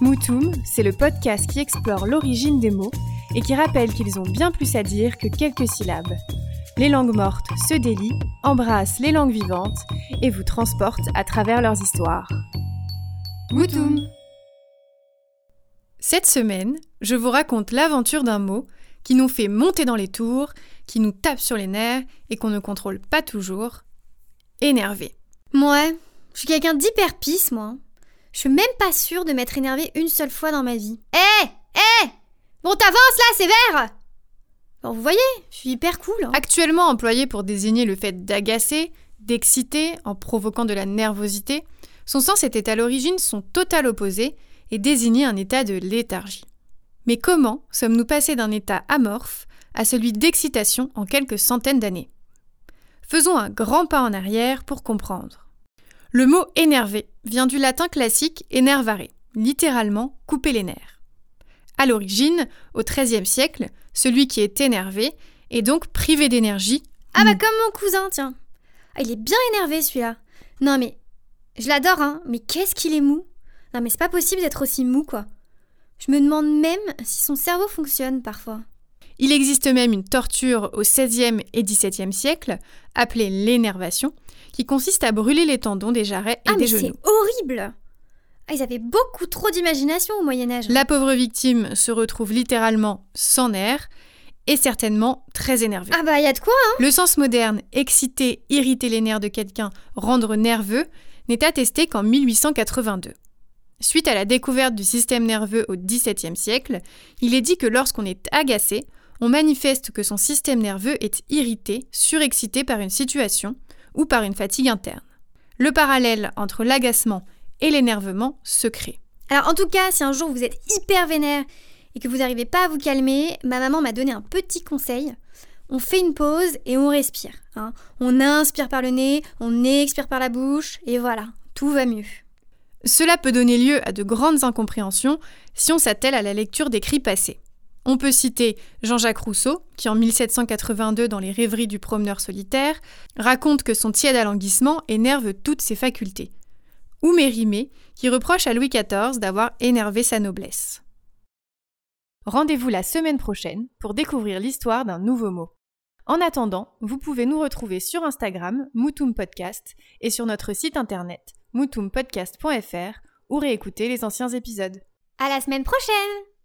Moutoum, c'est le podcast qui explore l'origine des mots et qui rappelle qu'ils ont bien plus à dire que quelques syllabes. Les langues mortes se délient, embrassent les langues vivantes et vous transportent à travers leurs histoires. Moutoum Cette semaine, je vous raconte l'aventure d'un mot qui nous fait monter dans les tours, qui nous tape sur les nerfs et qu'on ne contrôle pas toujours. Énervé. Moi, je suis quelqu'un d'hyper pisse, moi. Je suis même pas sûre de m'être énervée une seule fois dans ma vie. Hé hey Hé Bon, t'avances là, sévère Bon, vous voyez, je suis hyper cool. Hein. Actuellement employé pour désigner le fait d'agacer, d'exciter en provoquant de la nervosité, son sens était à l'origine son total opposé et désignait un état de léthargie. Mais comment sommes-nous passés d'un état amorphe à celui d'excitation en quelques centaines d'années? Faisons un grand pas en arrière pour comprendre. Le mot énervé vient du latin classique enervare, littéralement couper les nerfs. À l'origine, au XIIIe siècle, celui qui est énervé est donc privé d'énergie. Ah bah comme mon cousin, tiens. Ah, il est bien énervé celui-là. Non mais, je l'adore, hein, mais qu'est-ce qu'il est mou Non mais c'est pas possible d'être aussi mou, quoi. Je me demande même si son cerveau fonctionne parfois. Il existe même une torture au XVIe et XVIIe siècle, appelée l'énervation, qui consiste à brûler les tendons des jarrets et ah, des mais genoux. C'est horrible ah, Ils avaient beaucoup trop d'imagination au Moyen Âge. La pauvre victime se retrouve littéralement sans nerfs et certainement très énervée. Ah bah y a de quoi hein Le sens moderne, exciter, irriter les nerfs de quelqu'un, rendre nerveux, n'est attesté qu'en 1882. Suite à la découverte du système nerveux au XVIIe siècle, il est dit que lorsqu'on est agacé, on manifeste que son système nerveux est irrité, surexcité par une situation, ou par une fatigue interne. Le parallèle entre l'agacement et l'énervement se crée. Alors en tout cas, si un jour vous êtes hyper vénère et que vous n'arrivez pas à vous calmer, ma maman m'a donné un petit conseil. On fait une pause et on respire. Hein. On inspire par le nez, on expire par la bouche, et voilà, tout va mieux. Cela peut donner lieu à de grandes incompréhensions si on s'attelle à la lecture d'écrits passés. On peut citer Jean-Jacques Rousseau, qui en 1782, dans Les rêveries du promeneur solitaire, raconte que son tiède alanguissement énerve toutes ses facultés. Ou Mérimée, qui reproche à Louis XIV d'avoir énervé sa noblesse. Rendez-vous la semaine prochaine pour découvrir l'histoire d'un nouveau mot. En attendant, vous pouvez nous retrouver sur Instagram, Moutoum Podcast, et sur notre site internet, moutoumpodcast.fr, ou réécouter les anciens épisodes. À la semaine prochaine!